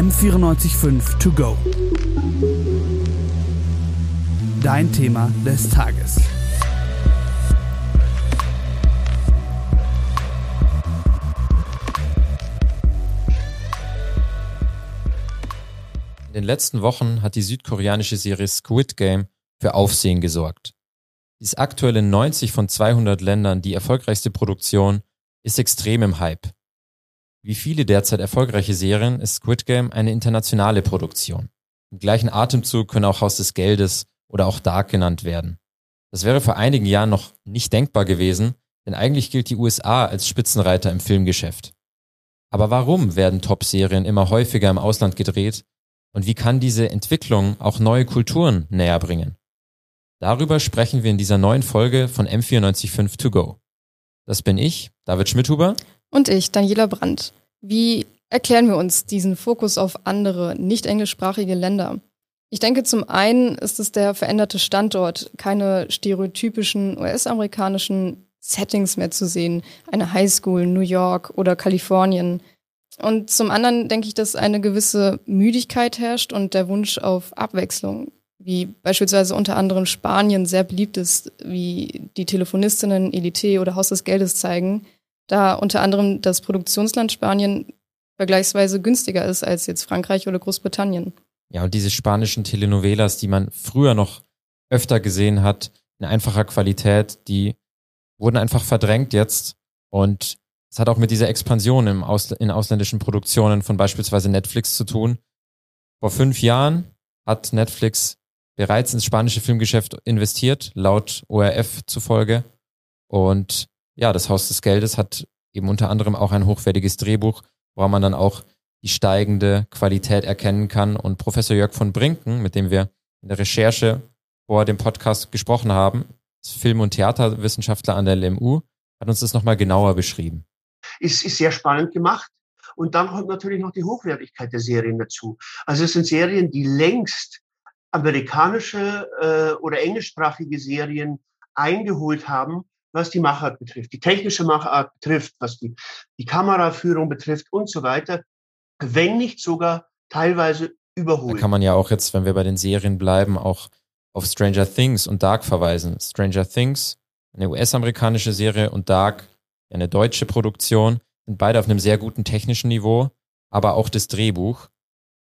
M945 To Go. Dein Thema des Tages. In den letzten Wochen hat die südkoreanische Serie Squid Game für Aufsehen gesorgt. Die ist aktuell in 90 von 200 Ländern die erfolgreichste Produktion, ist extrem im Hype. Wie viele derzeit erfolgreiche Serien ist Squid Game eine internationale Produktion. Im gleichen Atemzug können auch Haus des Geldes oder auch Dark genannt werden. Das wäre vor einigen Jahren noch nicht denkbar gewesen, denn eigentlich gilt die USA als Spitzenreiter im Filmgeschäft. Aber warum werden Top-Serien immer häufiger im Ausland gedreht und wie kann diese Entwicklung auch neue Kulturen näher bringen? Darüber sprechen wir in dieser neuen Folge von M945 To Go. Das bin ich, David Schmidhuber. Und ich, Daniela Brandt. Wie erklären wir uns diesen Fokus auf andere, nicht englischsprachige Länder? Ich denke, zum einen ist es der veränderte Standort, keine stereotypischen US-amerikanischen Settings mehr zu sehen, eine Highschool, New York oder Kalifornien. Und zum anderen denke ich, dass eine gewisse Müdigkeit herrscht und der Wunsch auf Abwechslung wie beispielsweise unter anderem Spanien sehr beliebt ist, wie die Telefonistinnen Elite oder Haus des Geldes zeigen, da unter anderem das Produktionsland Spanien vergleichsweise günstiger ist als jetzt Frankreich oder Großbritannien. Ja, und diese spanischen Telenovelas, die man früher noch öfter gesehen hat, in einfacher Qualität, die wurden einfach verdrängt jetzt. Und es hat auch mit dieser Expansion im Ausl in ausländischen Produktionen von beispielsweise Netflix zu tun. Vor fünf Jahren hat Netflix bereits ins spanische Filmgeschäft investiert, laut ORF zufolge. Und ja, das Haus des Geldes hat eben unter anderem auch ein hochwertiges Drehbuch, woran man dann auch die steigende Qualität erkennen kann. Und Professor Jörg von Brinken, mit dem wir in der Recherche vor dem Podcast gesprochen haben, Film- und Theaterwissenschaftler an der LMU, hat uns das nochmal genauer beschrieben. Ist, ist sehr spannend gemacht. Und dann kommt natürlich noch die Hochwertigkeit der Serien dazu. Also es sind Serien, die längst amerikanische äh, oder englischsprachige Serien eingeholt haben, was die Machart betrifft, die technische Machart betrifft, was die, die Kameraführung betrifft und so weiter, wenn nicht sogar teilweise überholt. Da kann man ja auch jetzt, wenn wir bei den Serien bleiben, auch auf Stranger Things und Dark verweisen. Stranger Things, eine US-amerikanische Serie und Dark, eine deutsche Produktion, sind beide auf einem sehr guten technischen Niveau, aber auch das Drehbuch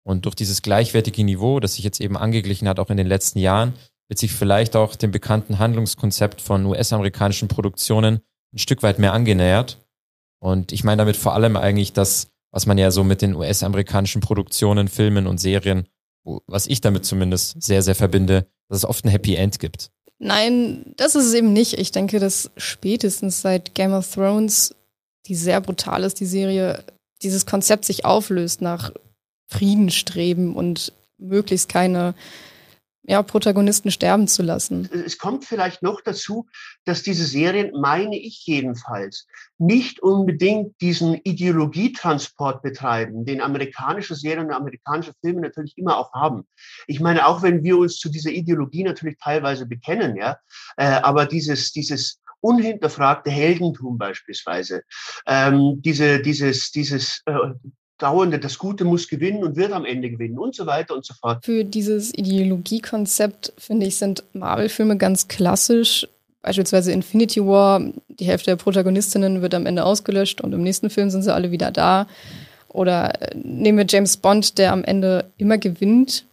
und durch dieses gleichwertige Niveau, das sich jetzt eben angeglichen hat, auch in den letzten Jahren, wird sich vielleicht auch dem bekannten Handlungskonzept von US-amerikanischen Produktionen ein Stück weit mehr angenähert. Und ich meine damit vor allem eigentlich das, was man ja so mit den US-amerikanischen Produktionen, Filmen und Serien, was ich damit zumindest sehr, sehr verbinde, dass es oft ein Happy End gibt. Nein, das ist es eben nicht. Ich denke, dass spätestens seit Game of Thrones, die sehr brutal ist, die Serie, dieses Konzept sich auflöst nach Frieden streben und möglichst keine ja, Protagonisten sterben zu lassen. Es kommt vielleicht noch dazu, dass diese Serien, meine ich jedenfalls, nicht unbedingt diesen Ideologietransport betreiben, den amerikanische Serien und amerikanische Filme natürlich immer auch haben. Ich meine, auch wenn wir uns zu dieser Ideologie natürlich teilweise bekennen, ja, äh, aber dieses, dieses unhinterfragte Heldentum beispielsweise, ähm, diese, dieses, dieses äh, dauernde, das Gute muss gewinnen und wird am Ende gewinnen und so weiter und so fort. Für dieses Ideologiekonzept, finde ich, sind Marvel-Filme ganz klassisch. Beispielsweise Infinity War, die Hälfte der Protagonistinnen wird am Ende ausgelöscht und im nächsten Film sind sie alle wieder da. Oder äh, nehmen wir James Bond, der am Ende immer gewinnt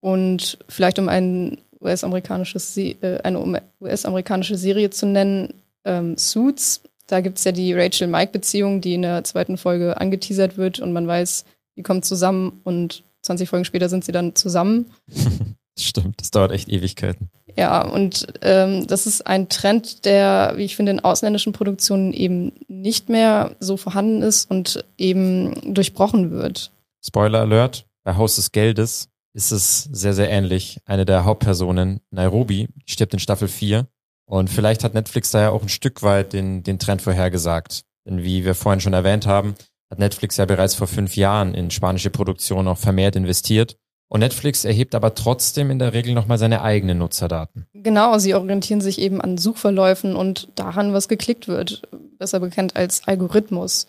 und vielleicht um ein US-amerikanisches, äh, eine US-amerikanische Serie zu nennen, ähm, Suits, da gibt's ja die Rachel-Mike-Beziehung, die in der zweiten Folge angeteasert wird und man weiß, die kommen zusammen und 20 Folgen später sind sie dann zusammen. Stimmt, das dauert echt Ewigkeiten. Ja, und ähm, das ist ein Trend, der, wie ich finde, in ausländischen Produktionen eben nicht mehr so vorhanden ist und eben durchbrochen wird. Spoiler Alert, bei Haus des Geldes ist es sehr, sehr ähnlich. Eine der Hauptpersonen, Nairobi, stirbt in Staffel 4 und vielleicht hat Netflix da ja auch ein Stück weit den, den Trend vorhergesagt. Denn wie wir vorhin schon erwähnt haben, hat Netflix ja bereits vor fünf Jahren in spanische Produktion auch vermehrt investiert. Und Netflix erhebt aber trotzdem in der Regel nochmal seine eigenen Nutzerdaten. Genau, sie orientieren sich eben an Suchverläufen und daran, was geklickt wird. Besser bekannt als Algorithmus.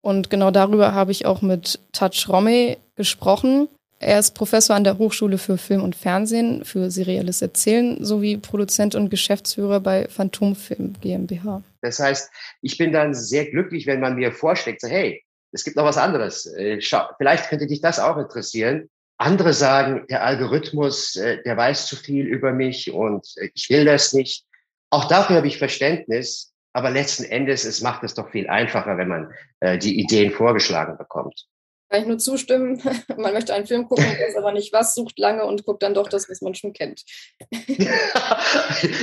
Und genau darüber habe ich auch mit Touch Romme gesprochen. Er ist Professor an der Hochschule für Film und Fernsehen, für serielles Erzählen sowie Produzent und Geschäftsführer bei Phantomfilm GmbH. Das heißt, ich bin dann sehr glücklich, wenn man mir vorschlägt, so, hey, es gibt noch was anderes. Äh, schau, vielleicht könnte dich das auch interessieren. Andere sagen, der Algorithmus, äh, der weiß zu viel über mich und äh, ich will das nicht. Auch dafür habe ich Verständnis. Aber letzten Endes, es macht es doch viel einfacher, wenn man die Ideen vorgeschlagen bekommt. Kann ich nur zustimmen. Man möchte einen Film gucken, weiß aber nicht was, sucht lange und guckt dann doch das, was man schon kennt.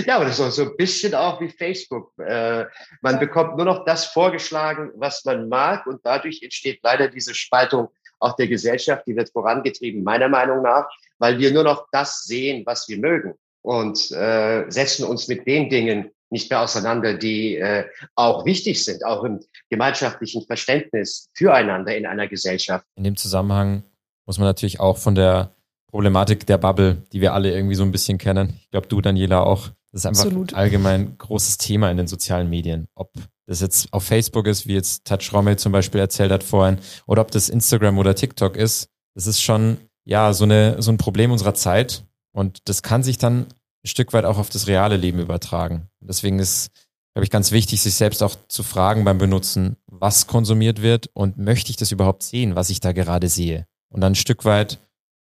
ja, aber das ist so ein bisschen auch wie Facebook. Äh, man bekommt nur noch das vorgeschlagen, was man mag und dadurch entsteht leider diese Spaltung auch der Gesellschaft, die wird vorangetrieben, meiner Meinung nach, weil wir nur noch das sehen, was wir mögen und äh, setzen uns mit den Dingen nicht mehr auseinander, die äh, auch wichtig sind, auch im gemeinschaftlichen Verständnis füreinander in einer Gesellschaft. In dem Zusammenhang muss man natürlich auch von der Problematik der Bubble, die wir alle irgendwie so ein bisschen kennen. Ich glaube, du, Daniela, auch. Das ist einfach Absolut. allgemein großes Thema in den sozialen Medien. Ob das jetzt auf Facebook ist, wie jetzt Touch Rommel zum Beispiel erzählt hat vorhin, oder ob das Instagram oder TikTok ist. Das ist schon, ja, so eine, so ein Problem unserer Zeit. Und das kann sich dann ein Stück weit auch auf das reale Leben übertragen. Deswegen ist, glaube ich, ganz wichtig, sich selbst auch zu fragen beim Benutzen, was konsumiert wird und möchte ich das überhaupt sehen, was ich da gerade sehe. Und dann ein Stück weit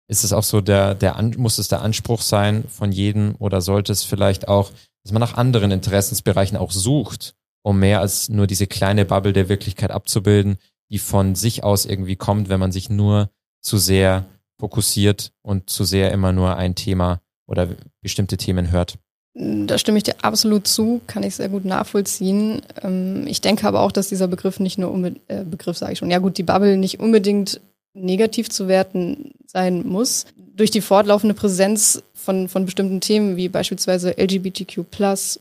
ist es auch so, der, der muss es der Anspruch sein von jedem oder sollte es vielleicht auch, dass man nach anderen Interessensbereichen auch sucht, um mehr als nur diese kleine Bubble der Wirklichkeit abzubilden, die von sich aus irgendwie kommt, wenn man sich nur zu sehr fokussiert und zu sehr immer nur ein Thema oder bestimmte Themen hört. Da stimme ich dir absolut zu, kann ich sehr gut nachvollziehen. Ähm, ich denke aber auch, dass dieser Begriff nicht nur äh, Begriff sage ich schon, ja gut, die Bubble nicht unbedingt negativ zu werten sein muss. Durch die fortlaufende Präsenz von, von bestimmten Themen wie beispielsweise LGBTQ+,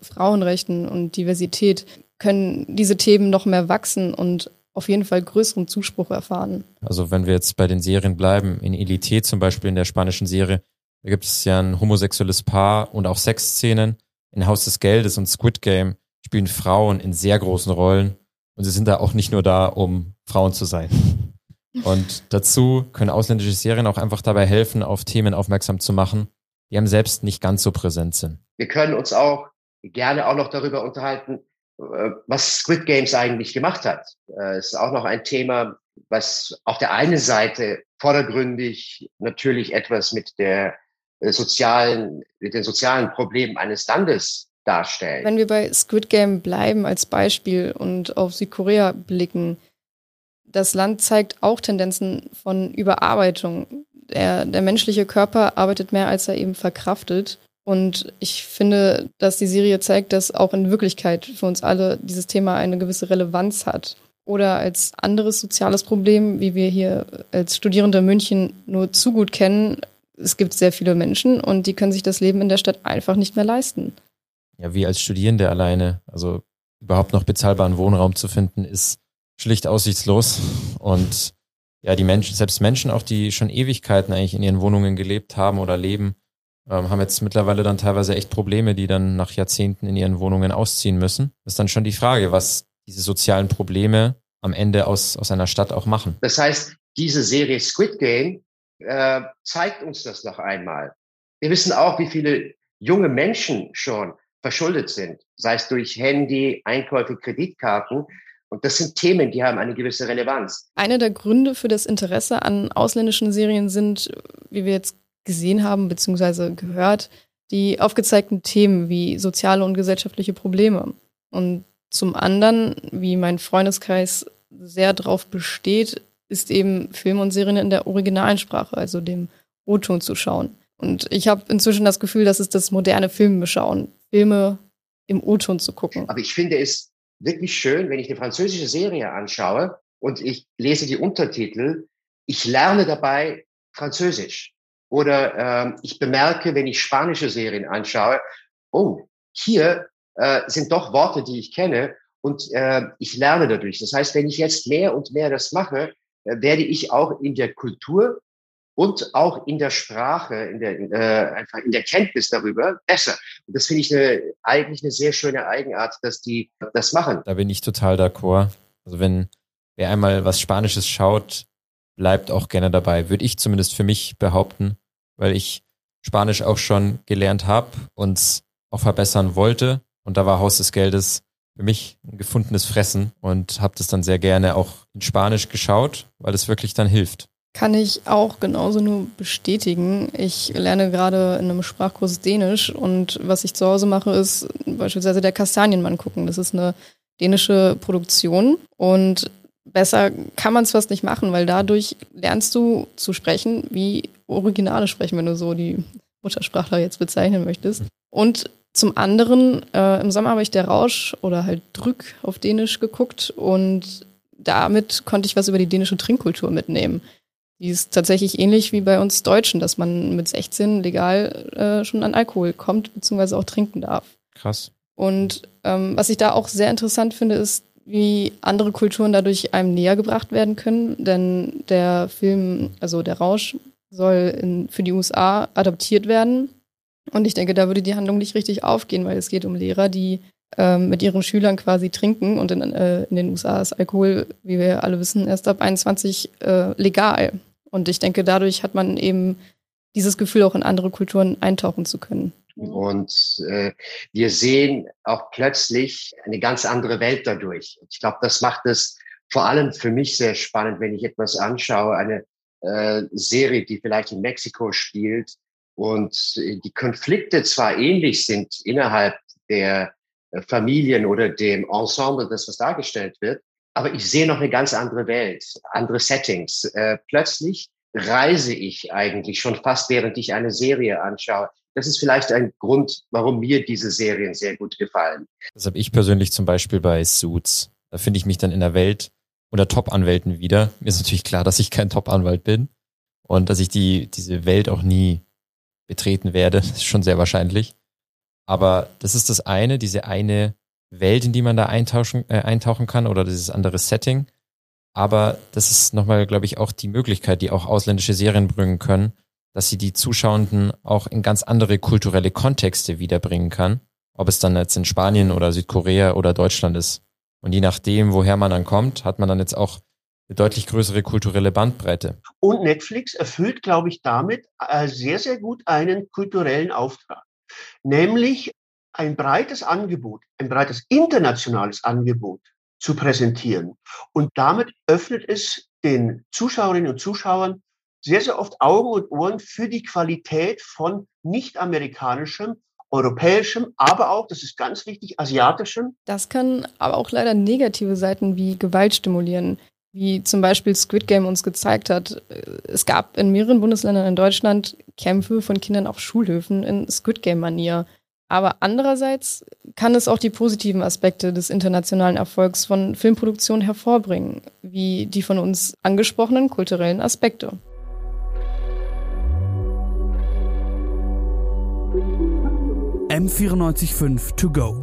Frauenrechten und Diversität können diese Themen noch mehr wachsen und auf jeden Fall größeren Zuspruch erfahren. Also wenn wir jetzt bei den Serien bleiben, in Elite zum Beispiel in der spanischen Serie, da gibt es ja ein homosexuelles Paar und auch Sexszenen. In Haus des Geldes und Squid Game spielen Frauen in sehr großen Rollen. Und sie sind da auch nicht nur da, um Frauen zu sein. Und dazu können ausländische Serien auch einfach dabei helfen, auf Themen aufmerksam zu machen, die einem selbst nicht ganz so präsent sind. Wir können uns auch gerne auch noch darüber unterhalten, äh, was Squid Games eigentlich gemacht hat. Äh, es ist auch noch ein Thema, was auf der einen Seite vordergründig natürlich etwas mit der sozialen, mit den sozialen Problemen eines Landes darstellen. Wenn wir bei Squid Game bleiben als Beispiel und auf Südkorea blicken, das Land zeigt auch Tendenzen von Überarbeitung. Der, der menschliche Körper arbeitet mehr, als er eben verkraftet. Und ich finde, dass die Serie zeigt, dass auch in Wirklichkeit für uns alle dieses Thema eine gewisse Relevanz hat. Oder als anderes soziales Problem, wie wir hier als Studierende München nur zu gut kennen, es gibt sehr viele Menschen und die können sich das Leben in der Stadt einfach nicht mehr leisten. Ja, wie als Studierende alleine, also überhaupt noch bezahlbaren Wohnraum zu finden, ist schlicht aussichtslos. Und ja, die Menschen, selbst Menschen auch, die schon Ewigkeiten eigentlich in ihren Wohnungen gelebt haben oder leben, ähm, haben jetzt mittlerweile dann teilweise echt Probleme, die dann nach Jahrzehnten in ihren Wohnungen ausziehen müssen. Das ist dann schon die Frage, was diese sozialen Probleme am Ende aus, aus einer Stadt auch machen. Das heißt, diese Serie Squid Game äh, zeigt uns das noch einmal. Wir wissen auch, wie viele junge Menschen schon verschuldet sind, sei es durch Handy, Einkäufe, Kreditkarten. Und das sind Themen, die haben eine gewisse Relevanz. Einer der Gründe für das Interesse an ausländischen Serien sind, wie wir jetzt gesehen haben bzw. gehört, die aufgezeigten Themen wie soziale und gesellschaftliche Probleme. Und zum anderen, wie mein Freundeskreis sehr darauf besteht, ist eben Film und Serien in der originalen Sprache, also dem O-Ton zu schauen. Und ich habe inzwischen das Gefühl, dass es das moderne Filmbeschauen, Filme im O-Ton zu gucken. Aber ich finde es wirklich schön, wenn ich eine französische Serie anschaue und ich lese die Untertitel, ich lerne dabei Französisch. Oder ähm, ich bemerke, wenn ich spanische Serien anschaue, oh, hier äh, sind doch Worte, die ich kenne und äh, ich lerne dadurch. Das heißt, wenn ich jetzt mehr und mehr das mache, äh, werde ich auch in der Kultur und auch in der Sprache, in der, äh, einfach in der Kenntnis darüber besser. Und das finde ich eine, eigentlich eine sehr schöne Eigenart, dass die das machen. Da bin ich total d'accord. Also wenn wer einmal was Spanisches schaut, bleibt auch gerne dabei, würde ich zumindest für mich behaupten, weil ich Spanisch auch schon gelernt habe und auch verbessern wollte. Und da war Haus des Geldes für mich ein gefundenes Fressen und habe das dann sehr gerne auch in Spanisch geschaut, weil es wirklich dann hilft. Kann ich auch genauso nur bestätigen. Ich lerne gerade in einem Sprachkurs Dänisch und was ich zu Hause mache, ist beispielsweise der Kastanienmann gucken. Das ist eine dänische Produktion und besser kann man es fast nicht machen, weil dadurch lernst du zu sprechen, wie Originale sprechen, wenn du so die Muttersprachler jetzt bezeichnen möchtest. Und zum anderen, äh, im Sommer habe ich der Rausch oder halt Drück auf Dänisch geguckt und damit konnte ich was über die dänische Trinkkultur mitnehmen. Die ist tatsächlich ähnlich wie bei uns Deutschen, dass man mit 16 legal äh, schon an Alkohol kommt, beziehungsweise auch trinken darf. Krass. Und ähm, was ich da auch sehr interessant finde, ist, wie andere Kulturen dadurch einem näher gebracht werden können. Denn der Film, also der Rausch, soll in, für die USA adaptiert werden. Und ich denke, da würde die Handlung nicht richtig aufgehen, weil es geht um Lehrer, die ähm, mit ihren Schülern quasi trinken. Und in, äh, in den USA ist Alkohol, wie wir alle wissen, erst ab 21 äh, legal. Und ich denke, dadurch hat man eben dieses Gefühl, auch in andere Kulturen eintauchen zu können. Und äh, wir sehen auch plötzlich eine ganz andere Welt dadurch. Ich glaube, das macht es vor allem für mich sehr spannend, wenn ich etwas anschaue, eine äh, Serie, die vielleicht in Mexiko spielt und die Konflikte zwar ähnlich sind innerhalb der äh, Familien oder dem Ensemble, das was dargestellt wird, aber ich sehe noch eine ganz andere Welt, andere Settings. Äh, plötzlich reise ich eigentlich schon fast, während ich eine Serie anschaue. Das ist vielleicht ein Grund, warum mir diese Serien sehr gut gefallen. Das habe ich persönlich zum Beispiel bei Suits. Da finde ich mich dann in der Welt unter Top-Anwälten wieder. Mir ist natürlich klar, dass ich kein Top-Anwalt bin und dass ich die, diese Welt auch nie betreten werde. Das ist schon sehr wahrscheinlich. Aber das ist das eine, diese eine Welt, in die man da eintauschen, äh, eintauchen kann oder dieses andere Setting. Aber das ist nochmal, glaube ich, auch die Möglichkeit, die auch ausländische Serien bringen können, dass sie die Zuschauenden auch in ganz andere kulturelle Kontexte wiederbringen kann. Ob es dann jetzt in Spanien oder Südkorea oder Deutschland ist. Und je nachdem, woher man dann kommt, hat man dann jetzt auch eine deutlich größere kulturelle Bandbreite. Und Netflix erfüllt, glaube ich, damit äh, sehr, sehr gut einen kulturellen Auftrag. Nämlich ein breites Angebot, ein breites internationales Angebot zu präsentieren. Und damit öffnet es den Zuschauerinnen und Zuschauern sehr, sehr oft Augen und Ohren für die Qualität von nicht-amerikanischem, europäischem, aber auch, das ist ganz wichtig, asiatischem. Das kann aber auch leider negative Seiten wie Gewalt stimulieren, wie zum Beispiel Squid Game uns gezeigt hat. Es gab in mehreren Bundesländern in Deutschland Kämpfe von Kindern auf Schulhöfen in Squid Game-Manier. Aber andererseits kann es auch die positiven Aspekte des internationalen Erfolgs von Filmproduktionen hervorbringen, wie die von uns angesprochenen kulturellen Aspekte. M945 to go.